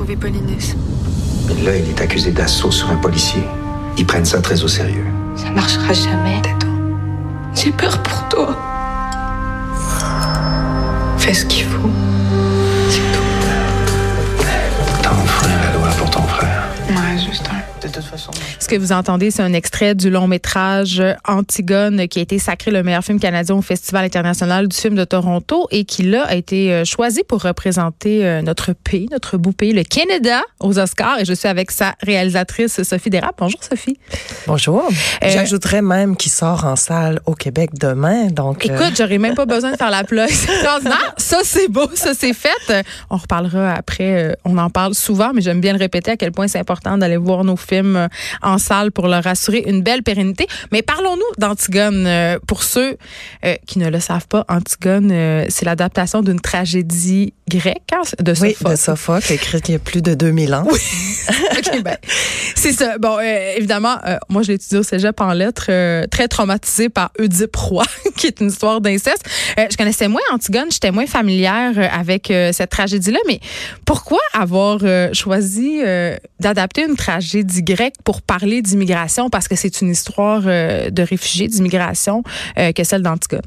Sauver Polynice. Là, il est accusé d'assaut sur un policier. Ils prennent ça très au sérieux. Ça marchera jamais, Tato. J'ai peur pour toi. Fais ce qu'il faut. C'est tout. T'enfreins la loi pour ton frère. Ouais, juste. De toute façon. Ce que vous entendez, c'est un extrait du long métrage Antigone qui a été sacré le meilleur film canadien au Festival international du film de Toronto et qui là a été euh, choisi pour représenter euh, notre pays, notre beau pays, le Canada, aux Oscars. Et je suis avec sa réalisatrice Sophie Dérap. Bonjour Sophie. Bonjour. Euh, J'ajouterais même qu'il sort en salle au Québec demain. Donc, euh, Écoute, j'aurais même pas besoin de faire la plug. Ça, c'est beau, ça, c'est fait. Euh, On reparlera après. euh, On en parle souvent, mais j'aime bien le répéter à quel point c'est important d'aller voir nos films euh, en salle pour leur assurer une belle pérennité. Mais parlons-nous d'Antigone. Euh, Pour ceux euh, qui ne le savent pas, Antigone, euh, c'est l'adaptation d'une tragédie grecque hein, de oui, Sophocle. de Sophocle, écrit il y a plus de 2000 ans. OK, ben, c'est ça. Bon, évidemment, moi, je l'ai étudié au cégep en lettres, très traumatisée par Oedipe Roy, qui est une histoire d'inceste. Je connaissais moins Antigone, j'étais moins familière avec cette tragédie-là, mais pourquoi avoir choisi d'adapter une tragédie grecque pour parler d'immigration? Parce que c'est une histoire euh, de réfugiés, d'immigration, euh, que celle d'Antigone.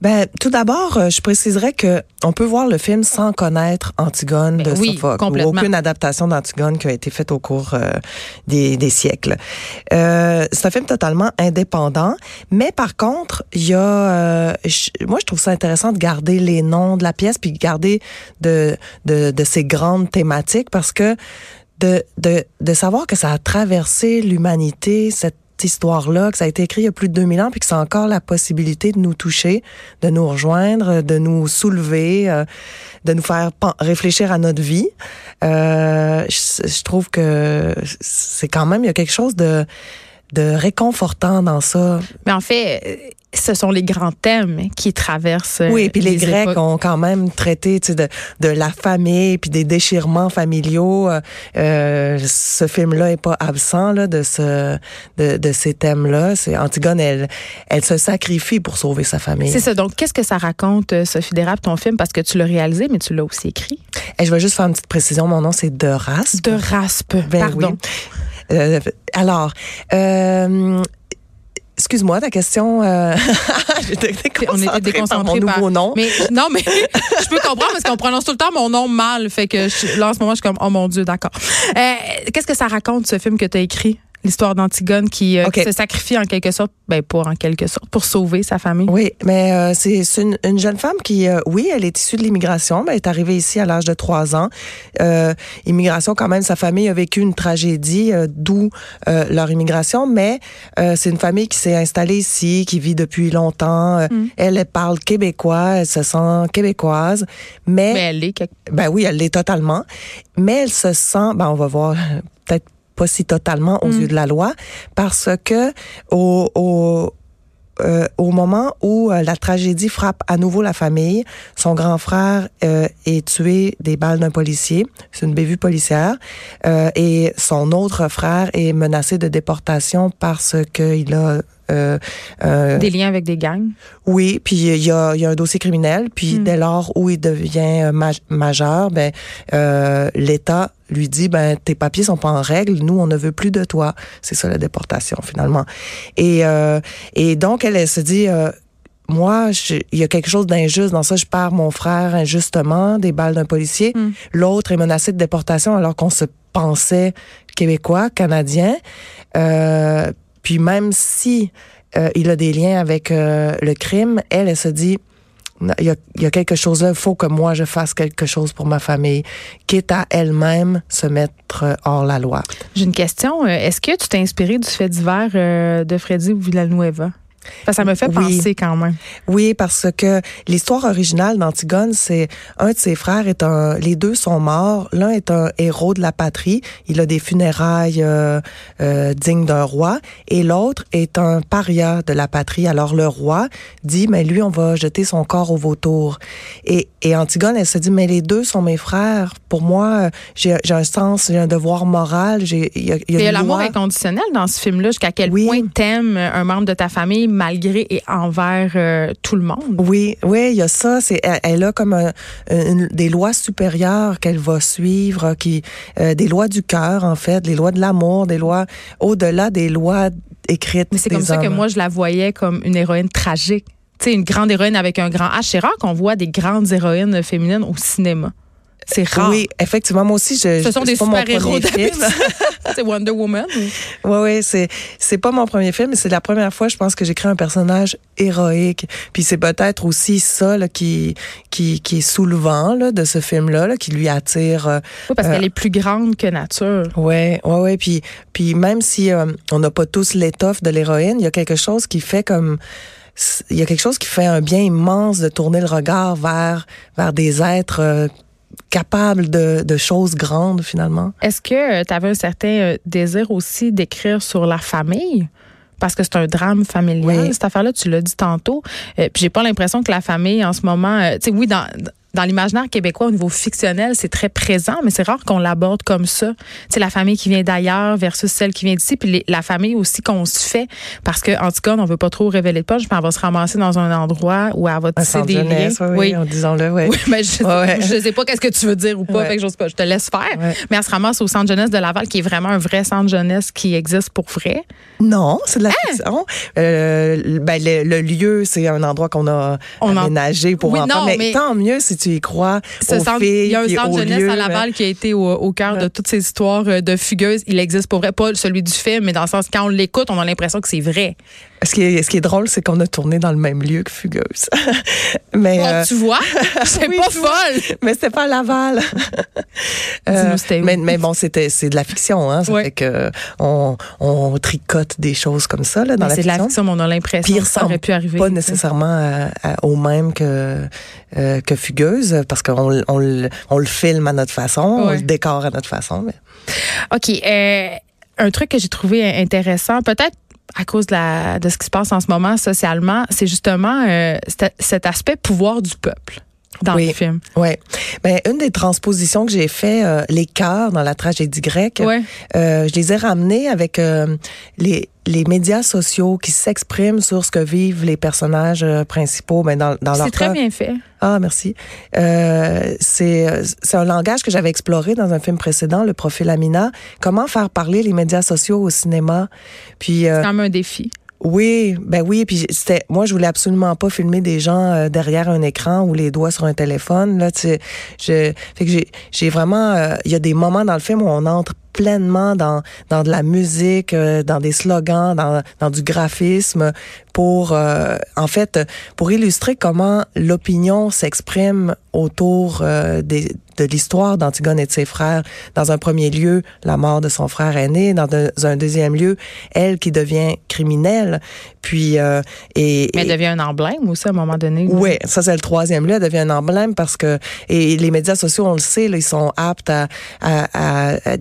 Ben, tout d'abord, euh, je préciserais que on peut voir le film sans connaître Antigone Ben de oui, Sophocle ou aucune adaptation d'Antigone qui a été faite au cours euh, des, des siècles. Euh, c'est un film totalement indépendant, mais par contre, il y a, euh, je- moi je trouve ça intéressant de garder les noms de la pièce puis garder de de, de ces grandes thématiques parce que de, de, de savoir que ça a traversé l'humanité, cette histoire-là, que ça a été écrit il y a plus de 2000 ans, puis que a encore la possibilité de nous toucher, de nous rejoindre, de nous soulever, euh, de nous faire réfléchir à notre vie. Euh, je, je trouve que c'est quand même, il y a quelque chose de, de réconfortant dans ça. Mais en fait, ce sont les grands thèmes qui traversent. Oui, puis les, Grecs époques. ont quand même traité de, de la famille puis des déchirements familiaux. Euh, ce film-là est pas absent là, de ce de, de ces thèmes-là. C'est Antigone, elle elle se sacrifie pour sauver sa famille. C'est ça. Donc, qu'est-ce que ça raconte, euh, Sophie Dérap, ton film? Parce que tu l'as réalisé, mais tu l'as aussi écrit. Et je vais juste faire une petite précision. Mon nom c'est De Raspe. De raspe. Ben Pardon. oui. Euh, alors. Euh, Excuse-moi, ta question. Euh... J'étais On était déconcentrée par mon déconcentrés par, nouveau nom. Mais non, mais je peux comprendre parce qu'on prononce tout le temps mon nom mal. Fait que je- là, en ce moment, je suis comme, oh mon Dieu, d'accord. Euh, Qu'est-ce que ça raconte, ce film que tu as écrit? L'histoire d'Antigone qui, euh, qui se sacrifie en quelque sorte, ben, pour en quelque sorte, pour sauver sa famille. Oui, mais euh, c'est une, une jeune femme qui, euh, oui, elle est issue de l'immigration, mais elle est arrivée ici à l'âge de trois ans. Immigration, quand même, sa famille a vécu une tragédie, d'où leur immigration, mais c'est une famille qui s'est installée ici, qui vit depuis longtemps. Euh, Elle, elle parle québécois, elle se sent québécoise, mais, Mais elle est quelque- ben oui, elle l'est totalement, mais elle se sent, ben on va voir, peut-être pas si totalement aux yeux de la loi, parce que au, au euh, au moment où euh, la tragédie frappe à nouveau la famille, son grand frère euh, est tué des balles d'un policier. C'est une bévue policière. Et son autre frère est menacé de déportation parce qu'il a... Euh, euh, des liens avec des gangs? oui, puis il y a, y a un dossier criminel, puis Hmm. dès lors où il devient euh, maj- majeur, ben l'État lui dit ben tes papiers sont pas en règle, nous on ne veut plus de toi. C'est ça la déportation finalement. Et euh, et donc elle, elle se dit euh, moi, il y a quelque chose d'injuste dans ça. Je perds mon frère injustement, des balles d'un policier. Hmm. L'autre est menacé de déportation alors qu'on se pensait québécois, canadien. Euh, puis même si euh, il a des liens avec euh, le crime, elle, elle se dit, il y a, il y a quelque chose là, il faut que moi je fasse quelque chose pour ma famille, quitte à elle-même se mettre euh, hors la loi. J'ai une question. Est-ce que tu t'es inspiré du fait divers de Freddy Villanueva? Ça, ça me fait Oui. penser quand même. Oui, parce que l'histoire originale d'Antigone, c'est un de ses frères est un, les deux sont morts. L'un est un héros de la patrie. Il a des funérailles euh, euh, dignes d'un roi, et l'autre est un paria de la patrie. Alors le roi dit, mais lui, on va jeter son corps au vautour. Et, et Antigone, elle se dit, mais les deux sont mes frères. Pour moi, j'ai un sens, j'ai un devoir moral. J'ai il y a, y l'amour inconditionnel dans ce film-là, jusqu'à quel Oui. point t'aimes un membre de ta famille malgré et envers euh, tout le monde. Oui, oui, il y a ça. C'est, elle, elle a comme un- une- des lois supérieures qu'elle va suivre, qui, euh, des lois du cœur en fait, des lois de l'amour, des lois au-delà des lois écrites. Mais c'est comme ça que moi, je la voyais comme une héroïne tragique. Tu sais, une grande héroïne avec un grand H. C'est rare qu'on voit des grandes héroïnes féminines au cinéma. C'est rare. Oui, effectivement, moi aussi, je. Ce sont c'est des pas mon super-héros premier film. d'habitude. c'est Wonder Woman. ou- Oui, oui, c'est c'est pas mon premier film, mais c'est la première fois, je pense, que j'écris un personnage héroïque. Puis c'est peut-être aussi ça là, qui qui qui est soulevant là, de ce film-là, là, qui lui attire. euh, Oui, parce Euh, qu'elle est plus grande que nature. Ouais, ouais, ouais. Puis, puis même si euh, on n'a pas tous l'étoffe de l'héroïne, il y a quelque chose qui fait comme il y a quelque chose qui fait un bien immense de tourner le regard vers vers des êtres euh, capables de, de choses grandes finalement. Est-ce que tu avais un certain euh, désir aussi d'écrire sur la famille? Parce que c'est un drame familial, Oui. cette affaire-là, tu l'as dit tantôt. Euh, puis j'ai pas l'impression que la famille, en ce moment, euh, tu sais, oui, dans, dans l'imaginaire québécois, au niveau fictionnel, c'est très présent, mais c'est rare qu'on l'aborde comme ça. Sais, la famille qui vient d'ailleurs versus celle qui vient d'ici, puis les- la famille aussi qu'on se fait, parce que en tout cas, on veut pas trop révéler de punch, mais elle va se ramasser dans un endroit où elle va tisser des liens. jeunesse, oui, oui, en disant-le, oui. Oui, mais je, Ouais, ouais. je sais pas qu'est-ce que tu veux dire ou pas, Ouais. fait que j'ose pas, je te laisse faire. Ouais. Mais elle se ramasse au centre jeunesse de Laval, qui est vraiment un vrai centre jeunesse qui existe pour vrai. Non, c'est de Hein? la fiction. Euh, ben, le, le lieu, c'est un endroit qu'on a On en- aménagé pour Oui, enfants. non, mais, mais- tant mieux si tu y crois Ce aux centre- filles il y a un centre jeunesse à Laval qui a été au, au cœur de toutes ces histoires euh, de fugueuses. Il existe pour vrai, pas celui du film, mais dans le sens quand on l'écoute, on a l'impression que c'est vrai. Ce qui est, ce qui est drôle, c'est qu'on a tourné dans le même lieu que Fugueuse. mais, euh, tu vois, c'est oui, pas folle. mais c'était pas à Laval. Où? mais, mais bon, c'était c'est de la fiction, hein. Ça Ouais. fait que on, on tricote des choses comme ça là dans Mais la C'est de fiction. la fiction, mais on a l'impression que ça aurait pu arriver. pas tu nécessairement à- à- au même que euh, que Fugueuse parce qu'on on, le- on le filme à notre façon, on le décore à notre façon. Mais... OK. euh, un truc que j'ai trouvé intéressant, peut-être à cause de, la, de ce qui se passe en ce moment socialement, c'est justement euh, cet aspect pouvoir du peuple dans Oui. le film. Ouais. Ben une des transpositions que j'ai fait, euh, les cœurs dans la tragédie grecque, Ouais. euh, je les ai ramenés avec euh, les les médias sociaux qui s'expriment sur ce que vivent les personnages principaux, ben dans, dans leur C'est très bien fait. Ah, merci. C'est c'est un langage que j'avais exploré dans un film précédent, Le Profil Amina. Comment faire parler les médias sociaux au cinéma? Puis C'est quand même un défi. Oui, ben oui, puis c'était moi je voulais absolument pas filmer des gens euh, derrière un écran ou les doigts sur un téléphone là, tu je fait que j'ai j'ai vraiment euh, il y a des moments dans le film où on entre pleinement dans dans de la musique, euh, dans des slogans, dans dans du graphisme pour en fait pour illustrer comment l'opinion s'exprime autour des de l'histoire d'Antigone et de ses frères. Dans un premier lieu, la mort de son frère aîné. Dans un deuxième lieu, elle qui devient criminelle. Puis euh, et, Mais elle devient un emblème aussi à un moment donné. oui, ça c'est le troisième lieu, elle devient un emblème parce que et les médias sociaux, on le sait, là, ils sont aptes à, à, à- à-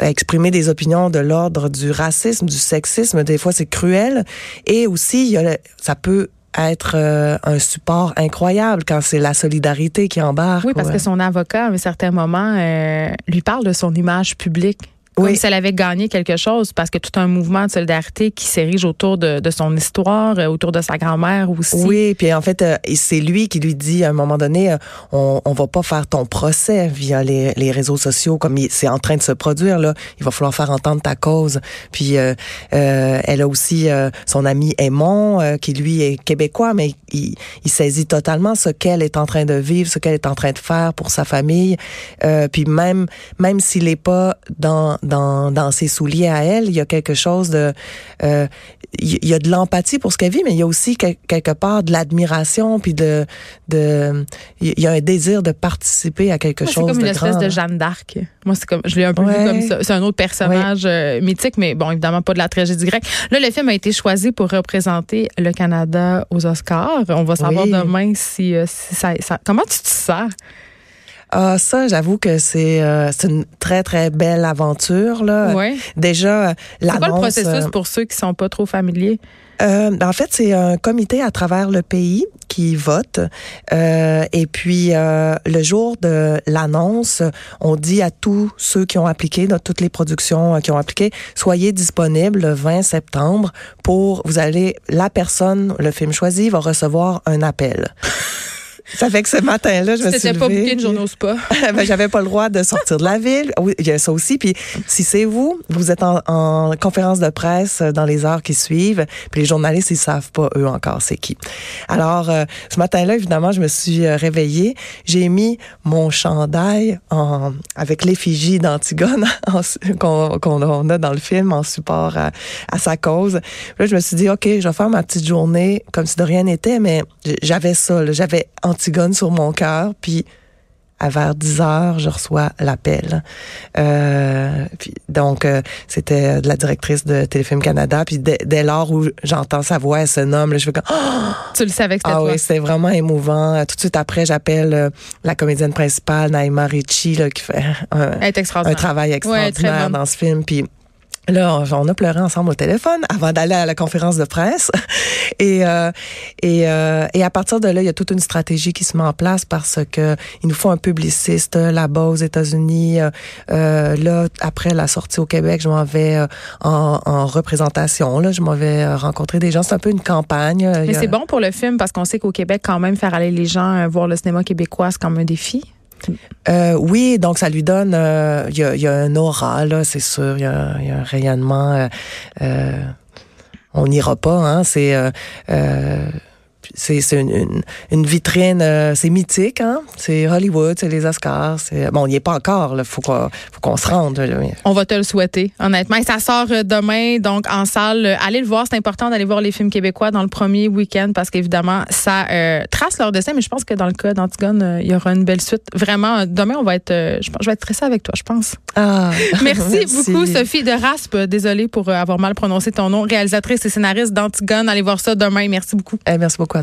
à exprimer des opinions de l'ordre du racisme, du sexisme. Des fois, c'est cruel. Et aussi, il y a ça peut être euh, un support incroyable quand c'est la solidarité qui embarque. Oui, parce ouais. que son avocat, à un certain moment, euh, lui parle de son image publique. Comme Oui. si elle avait gagné quelque chose, parce que tout un mouvement de solidarité qui s'érige autour de, de son histoire, euh, autour de sa grand-mère aussi. Oui, puis en fait, euh, c'est lui qui lui dit à un moment donné, euh, on, on va pas faire ton procès via les, les réseaux sociaux comme c'est en train de se produire là. Il va falloir faire entendre ta cause. Puis euh, elle a aussi euh, son ami Aimon euh, qui lui est québécois, mais il, il saisit totalement ce qu'elle est en train de vivre, ce qu'elle est en train de faire pour sa famille. Euh, puis même même s'il est pas dans dans, dans ses souliers à elle. Il y a quelque chose de... euh, il y a de l'empathie pour ce qu'elle vit, mais il y a aussi quel- quelque part de l'admiration, puis de... de il y a un désir de participer à quelque Moi, C'est chose comme une espèce de Jeanne d'Arc. Moi, c'est comme, je l'ai un peu Ouais. vu comme ça. C'est un autre personnage euh, mythique, mais bon, évidemment pas de la tragédie grecque. Là, le film a été choisi pour représenter le Canada aux Oscars. On va savoir Oui. demain si, euh, si ça, ça- Comment tu te sens? Ah, ça, j'avoue que c'est euh, c'est une très, très belle aventure. Là. Ouais. Déjà, C'est quoi le l'annonce... processus euh, pour ceux qui sont pas trop familiers? Euh, en fait, c'est un comité à travers le pays qui vote. Euh, et puis, euh, le jour de l'annonce, on dit à tous ceux qui ont appliqué, dans toutes les productions euh, qui ont appliqué, soyez disponibles le 20 septembre pour, vous allez, la personne, le film choisi, va recevoir un appel. Ça fait que ce matin-là, je me suis C'était pas levée, booké une puis- journée au spa? ben, j'avais pas le droit de sortir de la ville. Oui, il y a ça aussi. Puis si c'est vous, vous êtes en, en conférence de presse dans les heures qui suivent, puis les journalistes, ils savent pas eux encore c'est qui. Alors euh, ce matin-là, évidemment, je me suis euh, réveillée. J'ai mis mon chandail en, avec l'effigie d'Antigone qu'on on a dans le film en support à, à sa cause. Puis là, je me suis dit, ok, je vais faire ma petite journée comme si de rien n'était, mais j'avais ça, là. j'avais Antigone sur mon cœur, puis à vers 10 heures, je reçois l'appel. Euh, puis donc, euh, c'était de la directrice de Téléfilm Canada. Puis dès, dès lors où j'entends sa voix, elle se nomme, là, je fais comme oh! Tu le savais que c'était ah toi. oui, c'était vraiment émouvant. Euh, Tout de suite après, j'appelle euh, la comédienne principale, Naïma Ricci, là, qui fait un, un travail Ouais, extraordinaire bonne. dans ce film. Puis là, on, a pleuré ensemble au téléphone avant d'aller à la conférence de presse. Et euh, et, euh, et à partir de là, il y a toute une stratégie qui se met en place parce que il nous faut un publiciste là-bas aux États-Unis. Euh, euh, là, après la sortie au Québec, je m'en vais euh, en, en représentation. Là, je m'en vais euh, rencontrer des gens. C'est un peu une campagne. Euh, Mais a- c'est bon pour le film parce qu'on sait qu'au Québec, quand même, faire aller les gens euh, voir le cinéma québécois, c'est comme un défi. Euh, oui, donc ça lui donne, euh, il y, a, un aura là, c'est sûr, il y a, un rayonnement. euh, on n'ira pas, hein. C'est c'est une, une, une vitrine, euh, c'est mythique, hein. C'est Hollywood, c'est les Oscars. Bon, on n'y est pas encore. Là, faut qu'on se rende. là. On va te le souhaiter, honnêtement. Et ça sort euh, demain, donc en salle. Allez le voir, c'est important d'aller voir les films québécois dans le premier week-end parce qu'évidemment, ça euh, trace leur dessin. Mais je pense que dans le cas d'Antigone, euh, il y aura une belle suite. Vraiment, demain, on va être, je, pense- je vais être stressée avec toi, je pense. Ah, Merci, beaucoup, Sophie de Raspe. Désolée pour avoir mal prononcé ton nom. Réalisatrice et scénariste d'Antigone. Allez voir ça demain. Merci beaucoup. Eh, merci beaucoup à